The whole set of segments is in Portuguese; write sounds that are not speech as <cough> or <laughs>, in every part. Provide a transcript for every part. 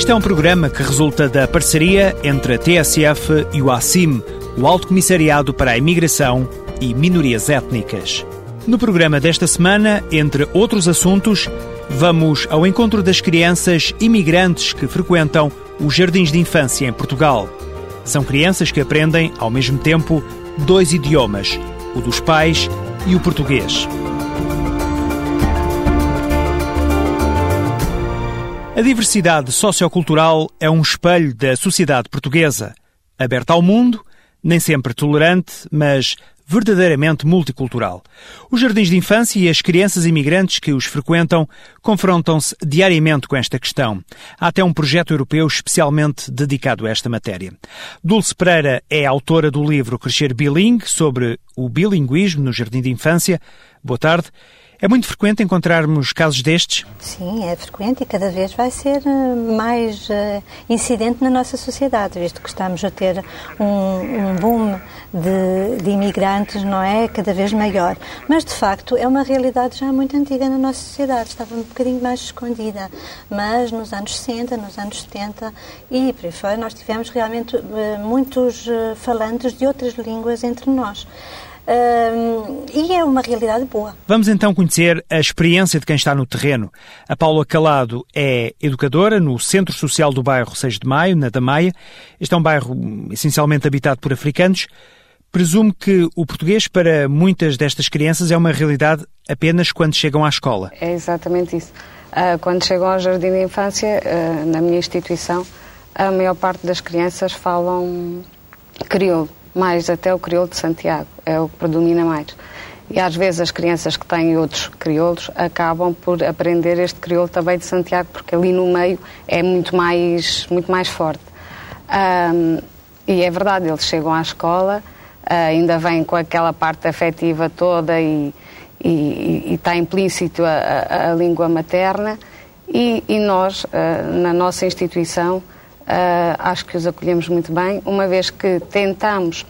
Este é um programa que resulta da parceria entre a TSF e o ACIM, o Alto Comissariado para a Imigração e Minorias Étnicas. No programa desta semana, entre outros assuntos, vamos ao encontro das crianças imigrantes que frequentam os jardins de infância em Portugal. São crianças que aprendem, ao mesmo tempo, dois idiomas, o dos pais e o português. A diversidade sociocultural é um espelho da sociedade portuguesa, aberta ao mundo, nem sempre tolerante, mas verdadeiramente multicultural. Os jardins de infância e as crianças imigrantes que os frequentam confrontam-se diariamente com esta questão. Há até um projeto europeu especialmente dedicado a esta matéria. Dulce Pereira é autora do livro Crescer Bilingue sobre o bilinguismo no jardim de infância. Boa tarde. É muito frequente encontrarmos casos destes? Sim, é frequente e cada vez vai ser eh, mais uh, incidente na nossa sociedade, visto que estamos a ter um, um boom de, de, imigrantes, não é? Cada vez maior. Mas, de facto, é uma realidade já muito antiga na nossa sociedade, estava um bocadinho mais escondida. Mas nos anos 60, nos anos 70 e por aí fora, nós tivemos realmente uh, muitos falantes de outras línguas entre nós. Uh, e é uma realidade boa. Vamos então conhecer a experiência de quem está no terreno. A Paula Calado é educadora no Centro Social do bairro 6 de Maio, na Damaia. Este é um bairro essencialmente habitado por africanos. Presumo que o português para muitas destas crianças é uma realidade apenas quando chegam à escola. É exatamente isso. Uh, quando chegam ao jardim de infância, uh, na minha instituição, a maior parte das crianças falam crioulo mais até o crioulo de Santiago, é o que predomina mais. E às vezes as crianças que têm outros crioulos acabam por aprender este crioulo também de Santiago, porque ali no meio é muito mais, muito mais forte. Um, e é verdade, eles chegam à escola, uh, ainda vêm com aquela parte afetiva toda e, e, e está implícito a, a, a, língua materna, e, e nós, uh, na nossa instituição, acho que os acolhemos muito bem, uma vez que tentamos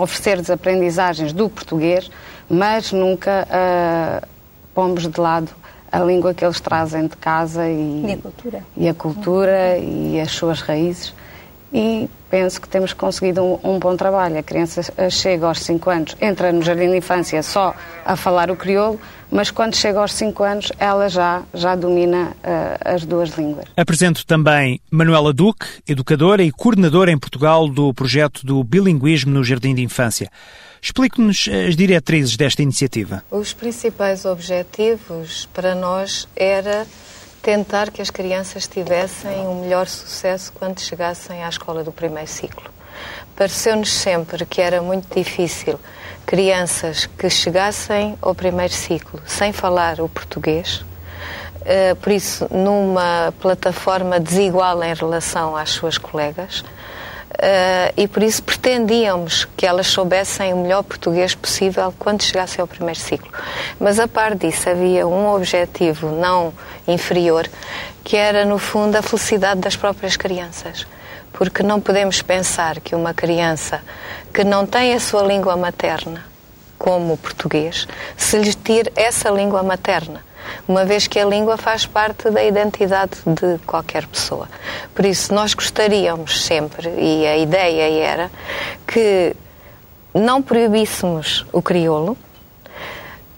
oferecer-lhes aprendizagens do português, mas nunca uh, pomos de lado a língua que eles trazem de casa e, e a cultura, e, a cultura e as suas raízes e penso que temos conseguido um, um, bom trabalho. A criança chega aos 5 anos, entra no jardim de infância só a falar o crioulo, mas quando chega aos 5 anos ela já, já domina uh, as duas línguas. Apresento também Manuela Duque, educadora e coordenadora em Portugal do projeto do bilinguismo no jardim de infância. Explique-nos as diretrizes desta iniciativa. Os principais objetivos para nós era tentar que as crianças tivessem um melhor sucesso quando chegassem à escola do primeiro ciclo. Pareceu-nos sempre que era muito difícil crianças que chegassem ao primeiro ciclo sem falar o português, eh, por isso, numa plataforma desigual em relação às suas colegas, Uh, e por isso pretendíamos que elas soubessem o melhor português possível quando chegassem ao primeiro ciclo. Mas a par disso havia um objetivo não inferior, que era no fundo a felicidade das próprias crianças. Porque não podemos pensar que uma criança que não tem a sua língua materna, como o português, se lhe tire essa língua materna uma vez que a língua faz parte da identidade de qualquer pessoa. Por isso, nós gostaríamos sempre, e a ideia era, que não proibíssemos o crioulo,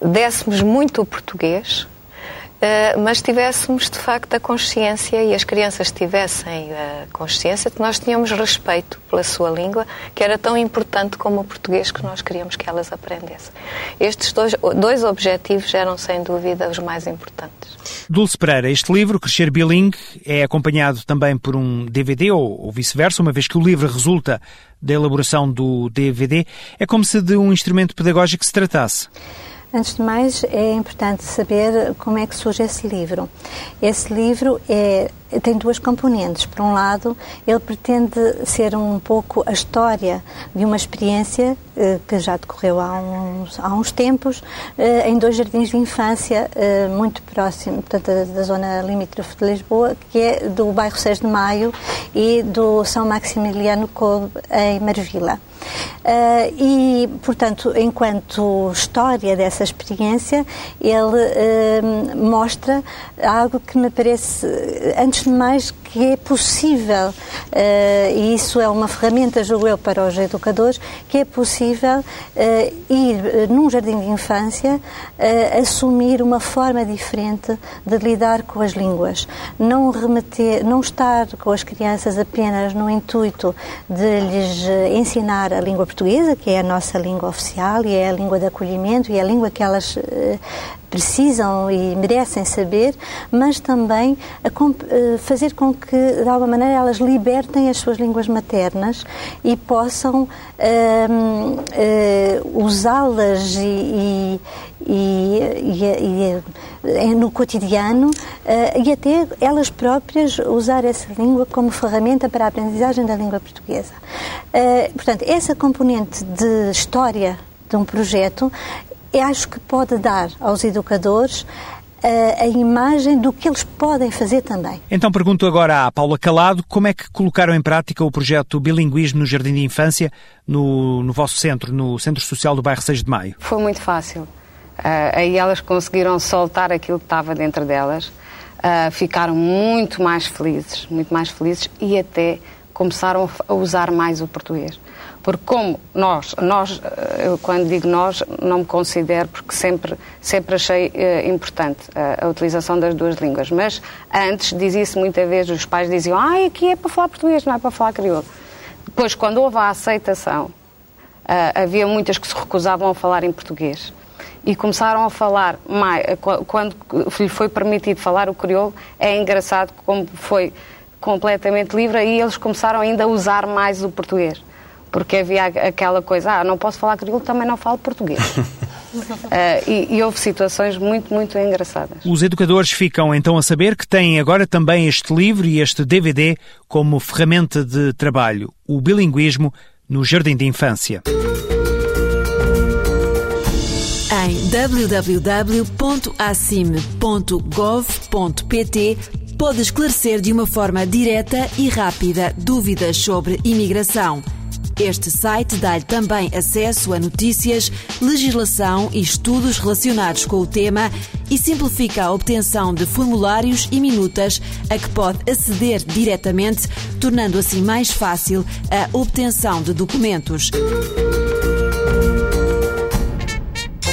dessemos muito o português mas tivéssemos de facto a consciência e as crianças tivessem a consciência que nós tínhamos respeito pela sua língua, que era tão importante como o português que nós queríamos que elas aprendessem. Estes dois, dois objetivos eram sem dúvida os mais importantes. Dulce Pereira, este livro, Crescer Bilingue, é acompanhado também por um DVD ou, ou vice-versa, uma vez que o livro resulta da elaboração do DVD. É como se de um instrumento pedagógico se tratasse. Antes de mais, é importante saber como é que surge esse livro. Esse livro é, tem duas componentes. Por um lado, ele pretende ser um pouco a história de uma experiência eh, que já decorreu há uns, há uns tempos eh, em dois jardins de infância eh, muito próximos, portanto, da, zona limítrofe de Lisboa, que é do bairro 6 de Maio e do São Maximiliano Kolbe, em Marvila. Uh, e, portanto, enquanto história dessa experiência, ele uh, mostra algo que me parece, antes mais, que é possível, uh, e isso é uma ferramenta, julgo eu, para os educadores, que é possível ir num jardim de infância assumir uma forma diferente de lidar com as línguas. Não remeter, não estar com as crianças apenas no intuito de lhes ensinar a língua portuguesa, que é a nossa língua oficial e é a língua de acolhimento e é a língua que elas precisam e merecem saber, mas também fazer com que, de alguma maneira, elas libertem as suas línguas maternas e possam uh, usá-las e, e, e, e, no cotidiano e até elas próprias usar essa língua como ferramenta para a aprendizagem da língua portuguesa. portanto, essa componente de história de um projeto, eu acho que pode dar aos educadores a, a, imagem do que eles podem fazer também. Então pergunto agora à Paula Calado como é que colocaram em prática o projeto Bilinguismo no Jardim de Infância no, no vosso centro, no Centro Social do bairro 6 de Maio. Foi muito fácil. Uh, aí elas conseguiram soltar aquilo que estava dentro delas, uh, ficaram muito mais felizes, muito mais felizes e até começaram a usar mais o português. Porque como nós, nós, eh, eu quando digo nós, não me considero porque sempre, sempre achei uh, importante a, a, utilização das duas línguas. Mas antes dizia-se muitas vezes, os pais diziam, ah, aqui é para falar português, não é para falar crioulo. Depois, quando houve a aceitação, uh, havia muitas que se recusavam a falar em português. E começaram a falar, mais, quando lhe foi permitido falar o crioulo, é engraçado como foi completamente livre, aí eles começaram ainda a usar mais o português. Porque havia aquela coisa, ah, não posso falar crioulo, também não falo português. Uh, <laughs> e, e, houve situações muito, muito engraçadas. Os educadores ficam então a saber que têm agora também este livro e este DVD como ferramenta de trabalho, o bilinguismo no Jardim de Infância. Em www.acime.gov.pt pode esclarecer de uma forma direta e rápida dúvidas sobre imigração. Este site dá-lhe também acesso a notícias, legislação e estudos relacionados com o tema e simplifica a obtenção de formulários e minutas a que pode aceder diretamente, tornando assim mais fácil a obtenção de documentos.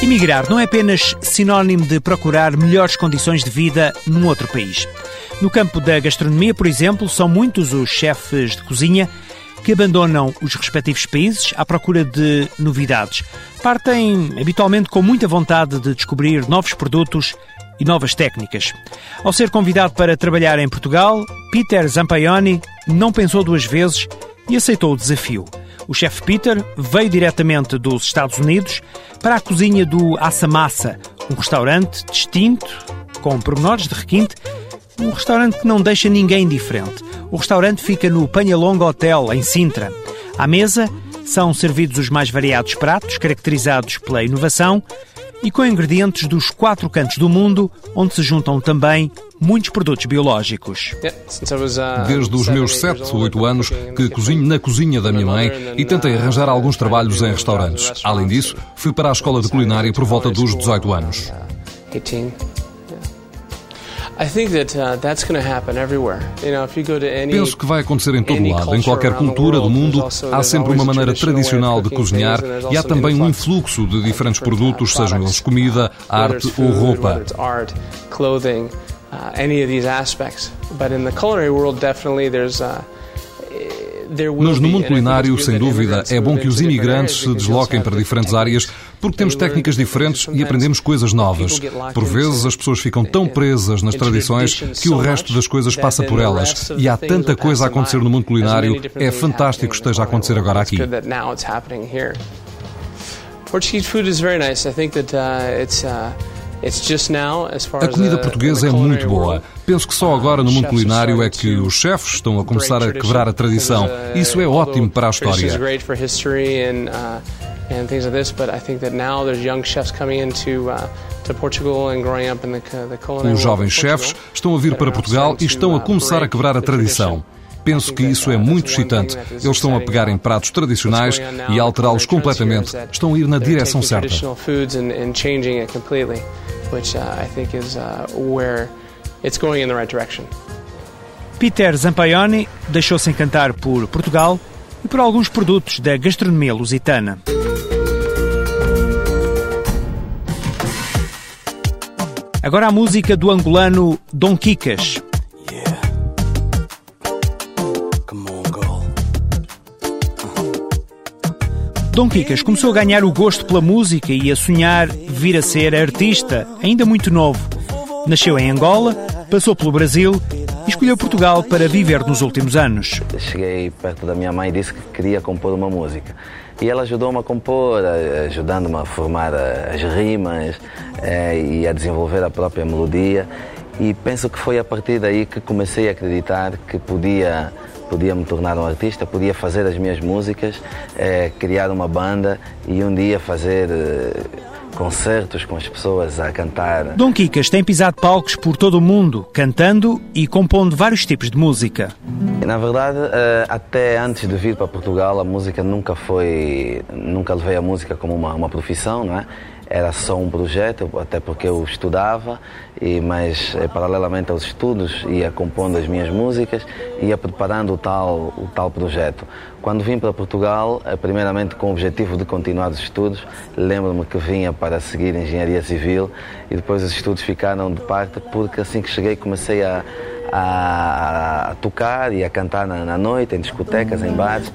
Imigrar não é apenas sinónimo de procurar melhores condições de vida num outro país. No campo da gastronomia, por exemplo, são muitos os chefes de cozinha que abandonam os respectivos países à procura de novidades. Partem habitualmente com muita vontade de descobrir novos produtos e novas técnicas. Ao ser convidado para trabalhar em Portugal, Peter Zampaioni não pensou duas vezes e aceitou o desafio. O chefe Peter veio diretamente dos Estados Unidos para a cozinha do Assamassa, um restaurante distinto, com pormenores de requinte, um restaurante que não deixa ninguém indiferente. O restaurante fica no Panhalonga Hotel, em Sintra. À mesa são servidos os mais variados pratos, caracterizados pela inovação e com ingredientes dos quatro cantos do mundo, onde se juntam também muitos produtos biológicos. Desde os meus 7 ou 8 anos que cozinho na cozinha da minha mãe e tentei arranjar alguns trabalhos em restaurantes. Além disso, fui para a escola de culinária por volta dos 18 anos. Penso que vai acontecer em todo lado. Em qualquer cultura do mundo, há sempre uma maneira tradicional de cozinhar e há também um influxo de diferentes produtos, sejam eles comida, arte ou roupa. Uh, any of these aspects. But in the culinary world, definitely there's uh, mas no mundo culinário, sem dúvida, é bom que os imigrantes se desloquem para diferentes áreas porque temos técnicas diferentes e aprendemos coisas novas. Por vezes as pessoas ficam tão presas nas tradições que o resto das coisas passa por elas. E há tanta coisa a acontecer no mundo culinário, é fantástico que esteja a acontecer agora aqui. Portuguese food is very nice. I think that uh, it's uh, a comida portuguesa é muito boa. Penso que só agora no mundo culinário é que os chefes estão a começar a quebrar a tradição. Isso é ótimo para a história. Os jovens chefes estão a vir para Portugal e estão a começar a quebrar a tradição. Penso que isso é muito excitante. Eles estão a pegar em pratos tradicionais e a alterá-los completamente. Estão a ir na direção certa uh, I think uh. Peter Zampaioni deixou-se encantar por Portugal e por alguns produtos da gastronomia lusitana. Agora a música do angolano Dom Kikas, Dom Quicas começou a ganhar o gosto pela música e a sonhar vir a ser artista, ainda muito novo. Nasceu em Angola, passou pelo Brasil e escolheu Portugal para viver nos últimos anos. Cheguei perto da minha mãe e disse que queria compor uma música. E ela ajudou-me a compor, ajudando-me a formar as rimas é, e a desenvolver a própria melodia. E penso que foi a partir daí que comecei a acreditar que podia podia me tornar um artista, podia fazer as minhas músicas, é, criar uma banda e um dia fazer é, concertos com as pessoas a cantar. Dom Quicas tem pisado palcos por todo o mundo, cantando e compondo vários tipos de música. Na verdade, eh, até antes de vir para Portugal, a música nunca foi, nunca levei a música como uma, uma profissão, não é? Era só um projeto, até porque eu estudava, e, mas eh, paralelamente aos estudos ia compondo as minhas músicas ia preparando o tal, o tal projeto. Quando vim para Portugal, eh, primeiramente com o objetivo de continuar os estudos, lembro-me que vinha para seguir Engenharia Civil e depois os estudos ficaram de parte porque assim que cheguei comecei a, a, a, tocar e a cantar na, na, noite, em discotecas, em bares.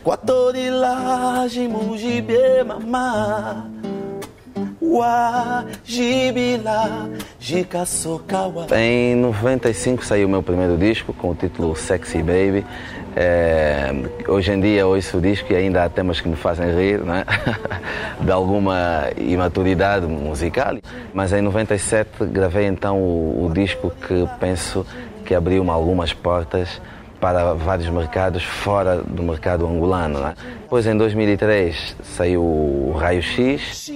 Em 95 saiu o meu primeiro disco com o título Sexy Baby. É, hoje em dia ouço o disco e ainda há temas que me fazem rir, né? <laughs> de alguma imaturidade musical. Mas em 97 gravei então o, o disco que penso que abriu-me algumas portas para vários mercados fora do mercado angolano. Né? Depois, em 2003, saiu o Raio X.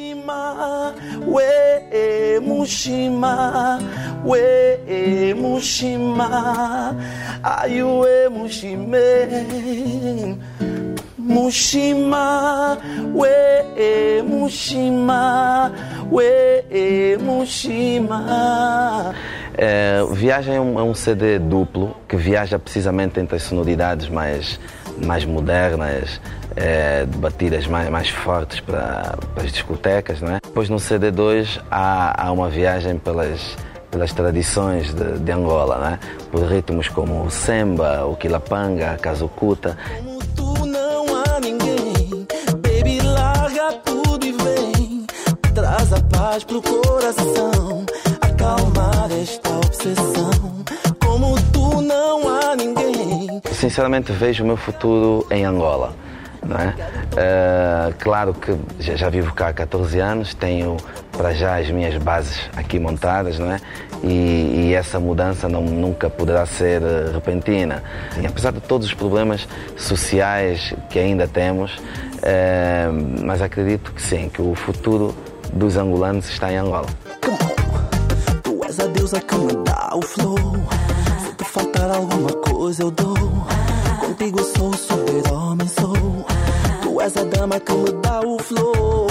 Mushima, we Mushima, we Mushima. É, viagem é um, é um, CD duplo que viaja precisamente entre as sonoridades mais, mais modernas, é, batidas mais, mais fortes para, as discotecas. Não é? Depois no CD 2 há, há uma viagem pelas, pelas tradições de, de Angola, né? por ritmos como o samba, o quilapanga, a casucuta. tu não há ninguém, baby, larga tudo e vem, traz a paz pro coração acalmar esta obsessão. Sinceramente vejo o meu futuro em Angola. Não é? Uh, claro que já, já, vivo cá há 14 anos, tenho para já as minhas bases aqui montadas, não é? E, e essa mudança não, nunca poderá ser uh, repentina. E apesar de todos os problemas sociais que ainda temos, uh, mas acredito que sim, que o futuro dos angolanos está em Angola deusa que me dá o flow. Faltar alguma coisa, eu dou. Contigo sou super-homem, sou. Tu és a dama que me dá o flow.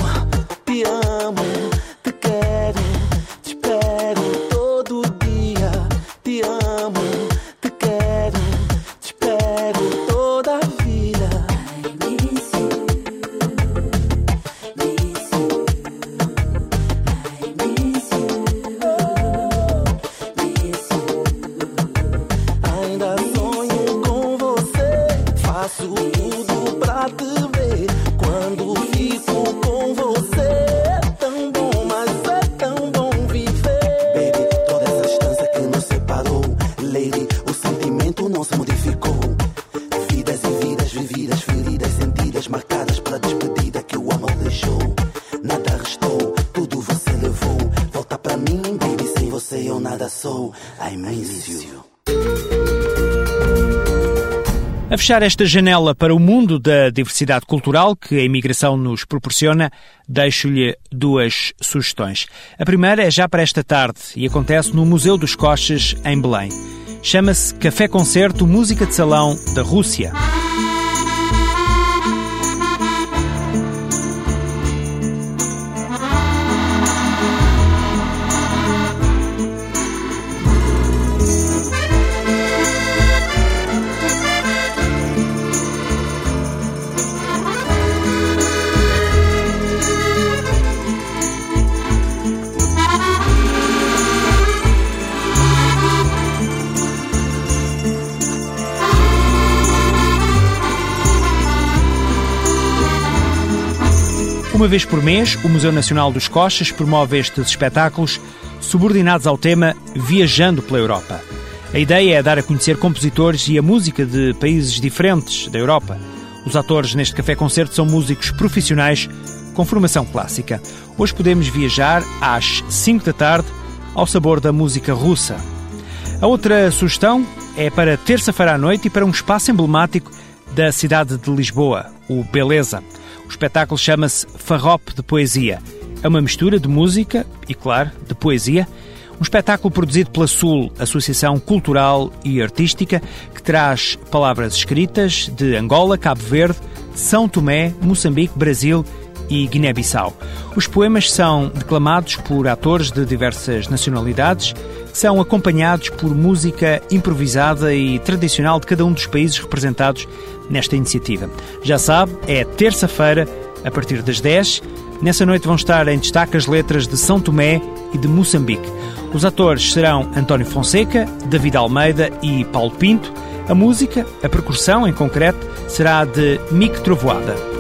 Fechar esta janela para o mundo da diversidade cultural que a imigração nos proporciona, deixo-lhe duas sugestões. A primeira é já para esta tarde e acontece no Museu dos Coches, em Belém. Chama-se Café Concerto Música de Salão da Rússia. Uma vez por mês, o Museu Nacional dos Coches promove estes espetáculos subordinados ao tema Viajando pela Europa. A ideia é dar a conhecer compositores e a música de países diferentes da Europa. Os atores neste café-concerto são músicos profissionais com formação clássica. Hoje podemos viajar às 5 da tarde ao sabor da música russa. A outra sugestão é para terça-feira à noite e para um espaço emblemático da cidade de Lisboa, o Beleza. O espetáculo chama-se Farrope de Poesia. É uma mistura de música e, claro, de poesia. Um espetáculo produzido pela Sul, Associação Cultural e Artística, que traz palavras escritas de Angola, Cabo Verde, São Tomé, Moçambique, Brasil e Guiné-Bissau. Os poemas são declamados por atores de diversas nacionalidades, que são acompanhados por música improvisada e tradicional de cada um dos países representados nesta iniciativa. Já sabe, é terça-feira, a partir das 10. Nessa noite vão estar em destaque as letras de São Tomé e de Moçambique. Os atores serão António Fonseca, David Almeida e Paulo Pinto. A música, a percussão em concreto, será de Mick Trovoada.